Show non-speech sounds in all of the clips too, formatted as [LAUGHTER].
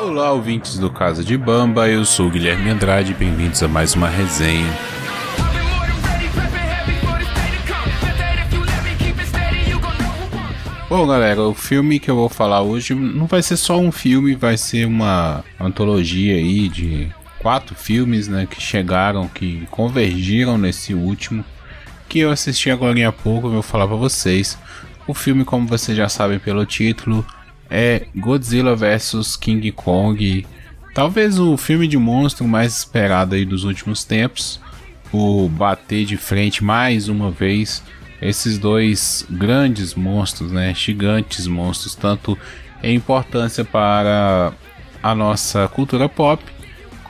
Olá, ouvintes do Casa de Bamba, eu sou o Guilherme Andrade, bem-vindos a mais uma resenha. Bom, galera, o filme que eu vou falar hoje não vai ser só um filme, vai ser uma antologia aí de quatro filmes, né, que chegaram, que convergiram nesse último, que eu assisti agora há pouco, eu vou falar para vocês. O filme, como vocês já sabem pelo título, é Godzilla vs King Kong. Talvez o filme de monstro mais esperado aí dos últimos tempos. O bater de frente mais uma vez esses dois grandes monstros, né, gigantes monstros, tanto em importância para a nossa cultura pop,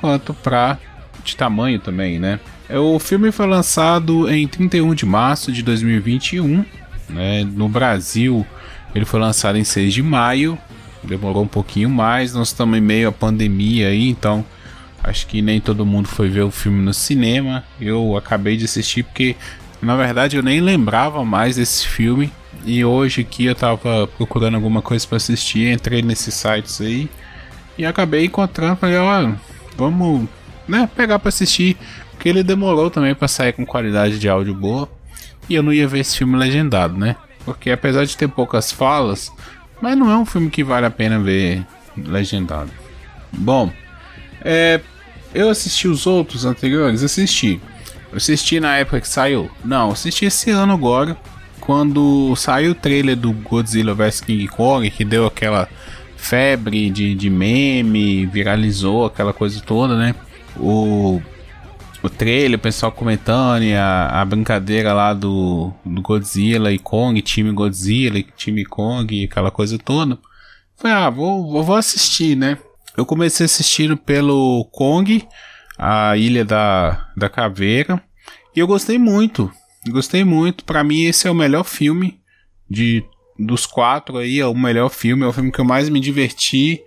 quanto para de tamanho também, né? O filme foi lançado em 31 de março de 2021, né? No Brasil, ele foi lançado em 6 de maio, demorou um pouquinho mais, nós estamos em meio à pandemia aí, então acho que nem todo mundo foi ver o filme no cinema. Eu acabei de assistir porque na verdade, eu nem lembrava mais desse filme. E hoje aqui eu tava procurando alguma coisa para assistir, entrei nesses sites aí e acabei encontrando, falei, ó, vamos, né, pegar para assistir, porque ele demorou também para sair com qualidade de áudio boa. E eu não ia ver esse filme legendado, né? Porque apesar de ter poucas falas, mas não é um filme que vale a pena ver legendado. Bom, é, eu assisti os outros anteriores, assisti. Assisti na época que saiu? Não, assisti esse ano agora. Quando saiu o trailer do Godzilla vs King Kong, que deu aquela febre de, de meme, viralizou aquela coisa toda, né? O, o trailer, o pessoal comentando e a, a brincadeira lá do, do Godzilla e Kong, time Godzilla e time Kong, aquela coisa toda. Falei, ah, vou, vou assistir, né? Eu comecei assistindo pelo Kong a Ilha da, da Caveira. E eu gostei muito. Gostei muito. Para mim, esse é o melhor filme de dos quatro aí. É o melhor filme. É o filme que eu mais me diverti.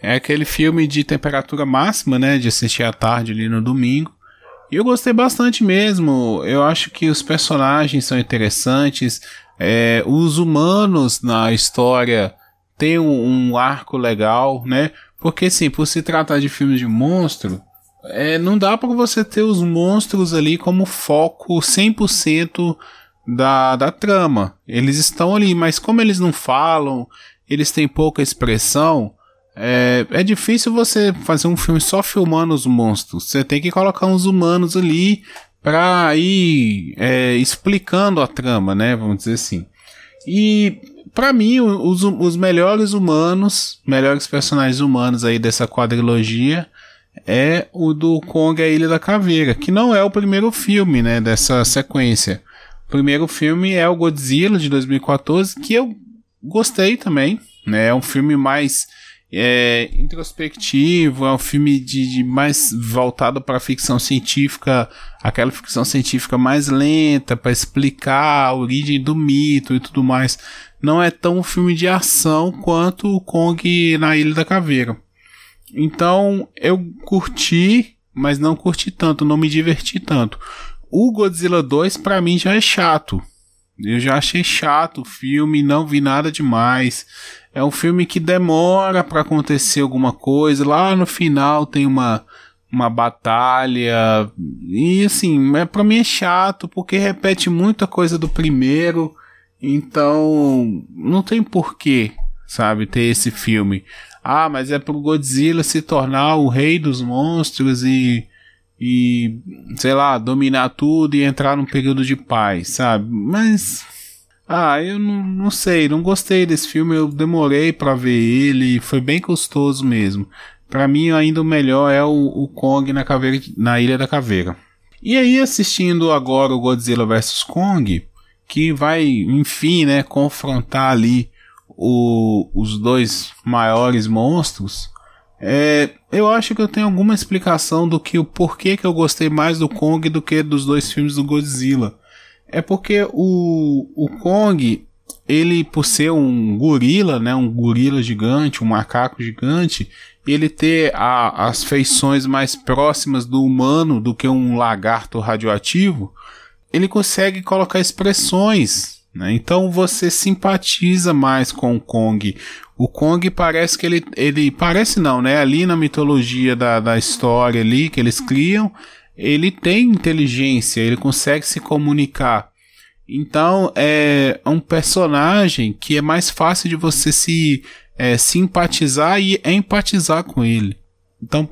É aquele filme de temperatura máxima, né? De assistir à tarde ali no domingo. E eu gostei bastante mesmo. Eu acho que os personagens são interessantes. É, os humanos na história têm um, um arco legal, né? Porque, sim, por se tratar de filmes de monstro, é, não dá para você ter os monstros ali como foco 100% da, da trama. Eles estão ali, mas como eles não falam, eles têm pouca expressão, é, é difícil você fazer um filme só filmando os monstros. Você tem que colocar uns humanos ali pra ir é, explicando a trama, né? Vamos dizer assim. E para mim, os, os melhores humanos, melhores personagens humanos aí dessa quadrilogia é o do Kong a Ilha da Caveira, que não é o primeiro filme, né, dessa sequência. O primeiro filme é o Godzilla de 2014, que eu gostei também, né? É um filme mais é, introspectivo, é um filme de, de mais voltado para ficção científica, aquela ficção científica mais lenta para explicar a origem do mito e tudo mais. Não é tão um filme de ação quanto o Kong na Ilha da Caveira. Então eu curti, mas não curti tanto, não me diverti tanto. O Godzilla 2 para mim já é chato. Eu já achei chato o filme, não vi nada demais. É um filme que demora para acontecer alguma coisa. Lá no final tem uma uma batalha e assim, é para mim é chato porque repete muita coisa do primeiro. Então, não tem porquê, sabe, ter esse filme. Ah, mas é pro Godzilla se tornar o rei dos monstros e. E, sei lá, dominar tudo e entrar num período de paz, sabe? Mas. Ah, eu não, não sei, não gostei desse filme, eu demorei para ver ele, foi bem custoso mesmo. Para mim, ainda o melhor é o, o Kong na, caveira, na Ilha da Caveira. E aí, assistindo agora o Godzilla vs Kong, que vai, enfim, né, confrontar ali o, os dois maiores monstros, é, eu acho que eu tenho alguma explicação do que o porquê que eu gostei mais do Kong do que dos dois filmes do Godzilla. É porque o, o Kong, ele por ser um gorila, né, um gorila gigante, um macaco gigante, ele ter a, as feições mais próximas do humano do que um lagarto radioativo, ele consegue colocar expressões Né? Então você simpatiza mais com o Kong. O Kong parece que ele, ele parece não, né? Ali na mitologia da, da história ali que eles criam, ele tem inteligência, ele consegue se comunicar. Então é um personagem que é mais fácil de você se é, simpatizar e empatizar com ele. Então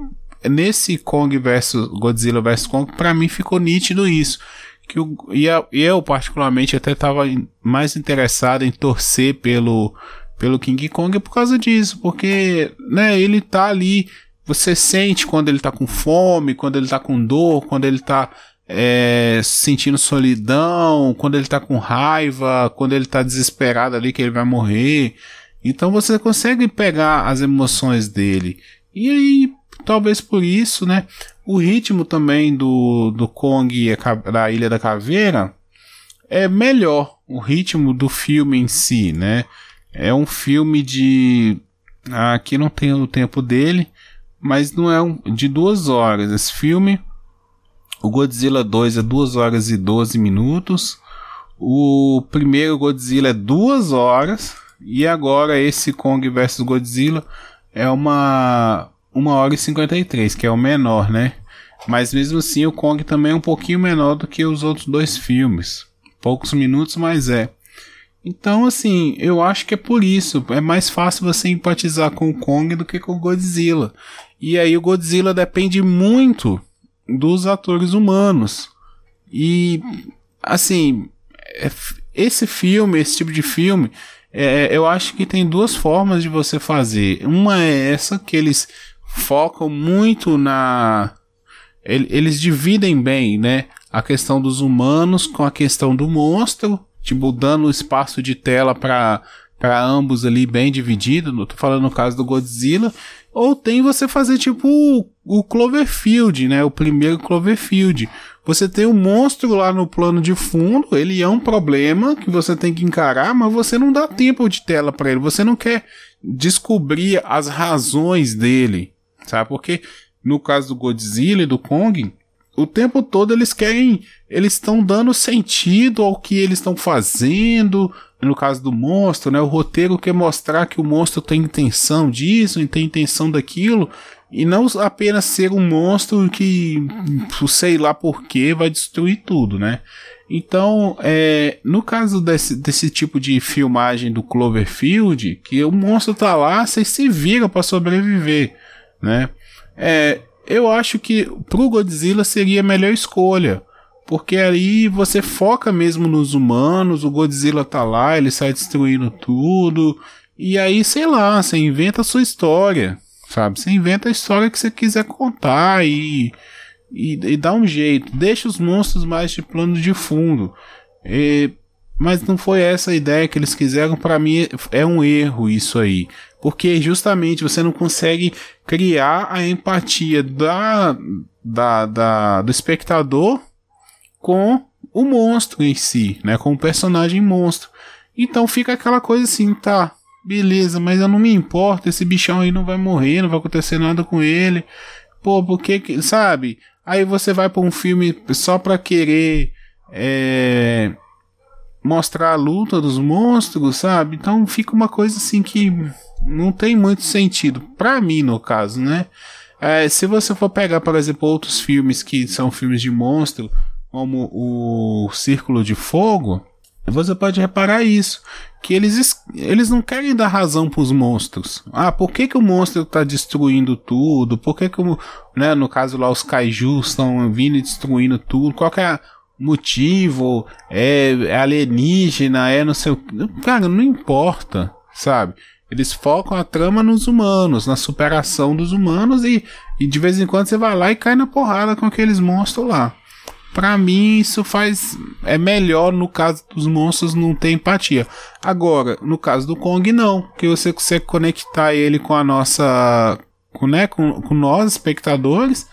nesse Kong versus Godzilla vs Kong, para mim ficou nítido isso. Que o, e eu, particularmente, até estava mais interessado em torcer pelo, pelo King Kong por causa disso, porque né, ele tá ali. Você sente quando ele tá com fome, quando ele tá com dor, quando ele tá é, sentindo solidão, quando ele tá com raiva, quando ele tá desesperado ali que ele vai morrer. Então você consegue pegar as emoções dele. E aí, talvez por isso, né? O ritmo também do, do Kong da Ilha da Caveira é melhor. O ritmo do filme em si, né? É um filme de. Aqui não tem o tempo dele, mas não é um, de duas horas. Esse filme, o Godzilla 2 é 2 horas e 12 minutos. O primeiro Godzilla é 2 horas. E agora esse Kong vs Godzilla é uma 1 hora e 53, que é o menor, né? Mas mesmo assim o Kong também é um pouquinho menor do que os outros dois filmes. Poucos minutos, mas é. Então, assim, eu acho que é por isso. É mais fácil você empatizar com o Kong do que com o Godzilla. E aí o Godzilla depende muito dos atores humanos. E, assim, é esse filme, esse tipo de filme, é, eu acho que tem duas formas de você fazer. Uma é essa que eles focam muito na. Eles dividem bem, né? A questão dos humanos com a questão do monstro, tipo, dando espaço de tela para para ambos ali bem dividido. Não tô falando no caso do Godzilla. Ou tem você fazer tipo o, o Cloverfield, né? O primeiro Cloverfield. Você tem o um monstro lá no plano de fundo, ele é um problema que você tem que encarar, mas você não dá tempo de tela para ele. Você não quer descobrir as razões dele sabe? Porque no caso do Godzilla e do Kong, o tempo todo eles querem, eles estão dando sentido ao que eles estão fazendo. No caso do monstro, né? O roteiro quer mostrar que o monstro tem intenção disso, tem intenção daquilo, e não apenas ser um monstro que, sei lá por que, vai destruir tudo, né? Então, é, no caso desse, desse tipo de filmagem do Cloverfield, que o monstro tá lá, você se vira para sobreviver né? É, eu acho que pro Godzilla seria a melhor escolha. Porque aí você foca mesmo nos humanos, o Godzilla tá lá, ele sai destruindo tudo. E aí, sei lá, você inventa a sua história, sabe? Você inventa a história que você quiser contar e, e, e dá um jeito. Deixa os monstros mais de plano de fundo. E, mas não foi essa a ideia que eles quiseram. Para mim é um erro isso aí porque justamente você não consegue criar a empatia da, da, da, do espectador com o monstro em si, né, com o personagem monstro. Então fica aquela coisa assim, tá, beleza, mas eu não me importo, esse bichão aí não vai morrer, não vai acontecer nada com ele. Pô, porque, sabe? Aí você vai para um filme só pra querer é, mostrar a luta dos monstros, sabe? Então fica uma coisa assim que não tem muito sentido, para mim no caso, né? É, se você for pegar, por exemplo, outros filmes que são filmes de monstro, como o Círculo de Fogo, você pode reparar isso, que eles, eles não querem dar razão para os monstros. Ah, por que, que o monstro está destruindo tudo? Por que, que o, né, no caso lá os kaijus estão vindo e destruindo tudo? Qual é o motivo? É, é alienígena? É não sei o Cara, não importa, sabe? Eles focam a trama nos humanos, na superação dos humanos e, e de vez em quando você vai lá e cai na porrada com aqueles monstros lá. Pra mim, isso faz. É melhor no caso dos monstros não ter empatia. Agora, no caso do Kong, não. Que você consegue conectar ele com a nossa. Com, né, com, com nós, espectadores.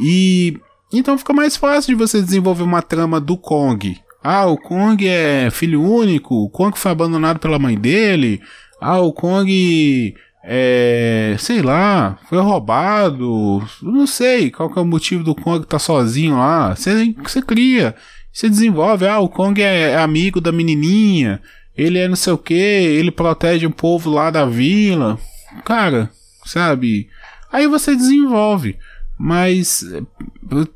E. Então fica mais fácil de você desenvolver uma trama do Kong. Ah, o Kong é filho único. O Kong foi abandonado pela mãe dele. Ah, o Kong é, sei lá, foi roubado. Não sei qual que é o motivo do Kong estar tá sozinho lá. Você, você cria. Você desenvolve, ah, o Kong é amigo da menininha, ele é não sei o que, ele protege o povo lá da vila. Cara, sabe? Aí você desenvolve. Mas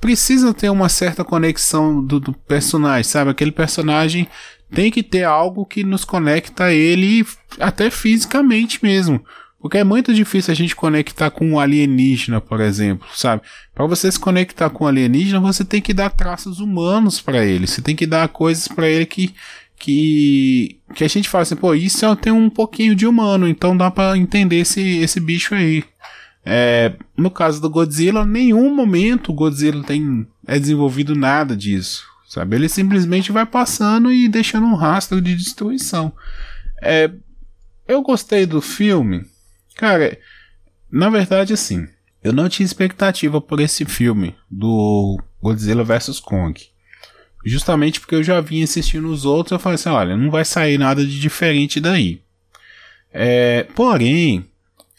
precisa ter uma certa conexão do, do, personagem, sabe? Aquele personagem tem que ter algo que nos conecta a ele até fisicamente mesmo. Porque é muito difícil a gente conectar com um alienígena, por exemplo, sabe? Para você se conectar com um alienígena, você tem que dar traços humanos para ele. Você tem que dar coisas para ele que que que a gente fala assim, pô, isso é, tem um pouquinho de humano, então dá para entender esse esse bicho aí. É, no caso do Godzilla, nenhum momento o Godzilla tem é desenvolvido nada disso, sabe? Ele simplesmente vai passando e deixando um rastro de destruição. É, eu gostei do filme, cara. Na verdade, assim, eu não tinha expectativa por esse filme do Godzilla vs Kong. Justamente porque eu já vinha assistindo os outros, eu falei assim, olha, não vai sair nada de diferente daí. É, porém,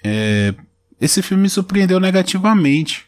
é, esse filme me surpreendeu negativamente,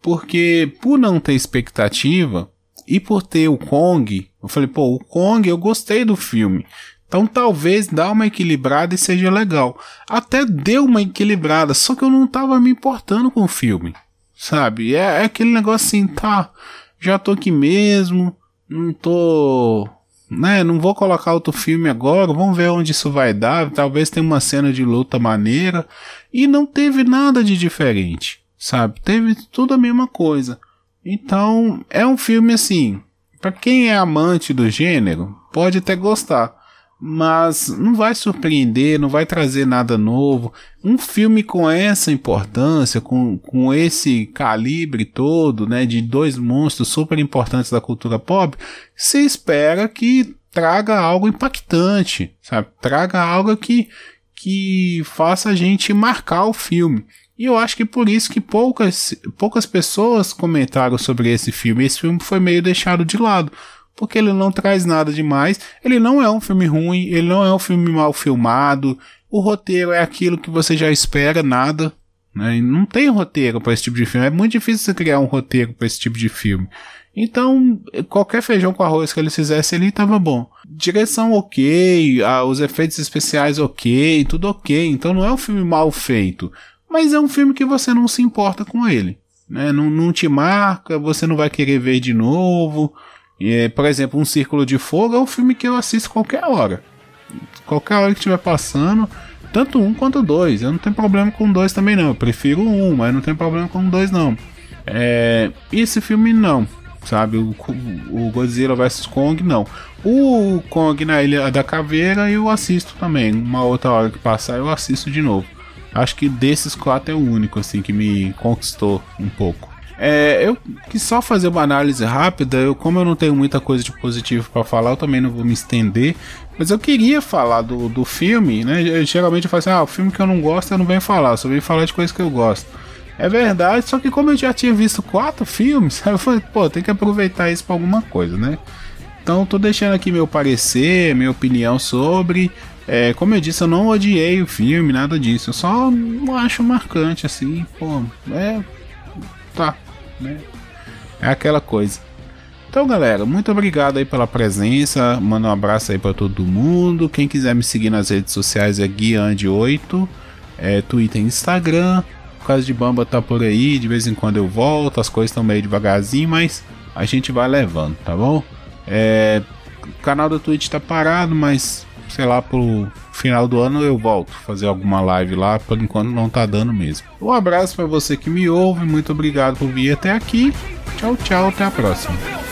porque por não ter expectativa e por ter o Kong, eu falei, pô, o Kong eu gostei do filme. Então talvez dá uma equilibrada e seja legal. Até deu uma equilibrada, só que eu não tava me importando com o filme. Sabe? É, é aquele negócio assim, tá, já tô aqui mesmo, não tô. Né, não vou colocar outro filme agora, vamos ver onde isso vai dar. Talvez tenha uma cena de luta maneira. E não teve nada de diferente, sabe? Teve tudo a mesma coisa. Então, é um filme assim. Para quem é amante do gênero, pode até gostar mas não vai surpreender, não vai trazer nada novo. Um filme com essa importância, com, com esse calibre todo, né, de dois monstros super importantes da cultura pop, se espera que traga algo impactante, sabe? Traga algo que, que faça a gente marcar o filme. E eu acho que por isso que poucas, poucas pessoas comentaram sobre esse filme. Esse filme foi meio deixado de lado porque ele não traz nada demais. Ele não é um filme ruim, ele não é um filme mal filmado. O roteiro é aquilo que você já espera, nada. Né? Não tem roteiro para esse tipo de filme. É muito difícil você criar um roteiro para esse tipo de filme. Então, qualquer feijão com arroz que eles fizessem ali estava bom. Direção ok, os efeitos especiais ok, tudo ok. Então não é um filme mal feito. Mas é um filme que você não se importa com ele. Né? Não, não te marca, você não vai querer ver de novo. E, por exemplo, Um Círculo de Fogo é um filme que eu assisto qualquer hora. Qualquer hora que estiver passando, tanto um quanto dois. Eu não tenho problema com dois também não. Eu prefiro um, mas não tenho problema com dois não. É, esse filme não, sabe? O, o Godzilla vs Kong não. O Kong na Ilha da Caveira eu assisto também. Uma outra hora que passar eu assisto de novo. Acho que desses quatro é o único assim que me conquistou um pouco. É, eu quis só fazer uma análise rápida. Eu, como eu não tenho muita coisa de positivo para falar, eu também não vou me estender. Mas eu queria falar do, do filme, né? Eu, geralmente eu falo assim: ah, o filme que eu não gosto eu não venho falar, eu só venho falar de coisas que eu gosto. É verdade, só que como eu já tinha visto quatro filmes, [LAUGHS] eu falei, pô, tem que aproveitar isso pra alguma coisa, né? Então tô deixando aqui meu parecer, minha opinião sobre. É, como eu disse, eu não odiei o filme, nada disso. Eu só não acho marcante, assim, pô. É. Tá, né? É aquela coisa. Então, galera, muito obrigado aí pela presença. Manda um abraço aí para todo mundo. Quem quiser me seguir nas redes sociais é Guiande8, é Twitter e Instagram. O caso de Bamba tá por aí, de vez em quando eu volto, as coisas estão meio devagarzinho, mas a gente vai levando, tá bom? É, o canal do Twitch tá parado, mas sei lá, pro final do ano eu volto fazer alguma live lá, por enquanto não tá dando mesmo. Um abraço para você que me ouve, muito obrigado por vir até aqui. Tchau, tchau, até a próxima.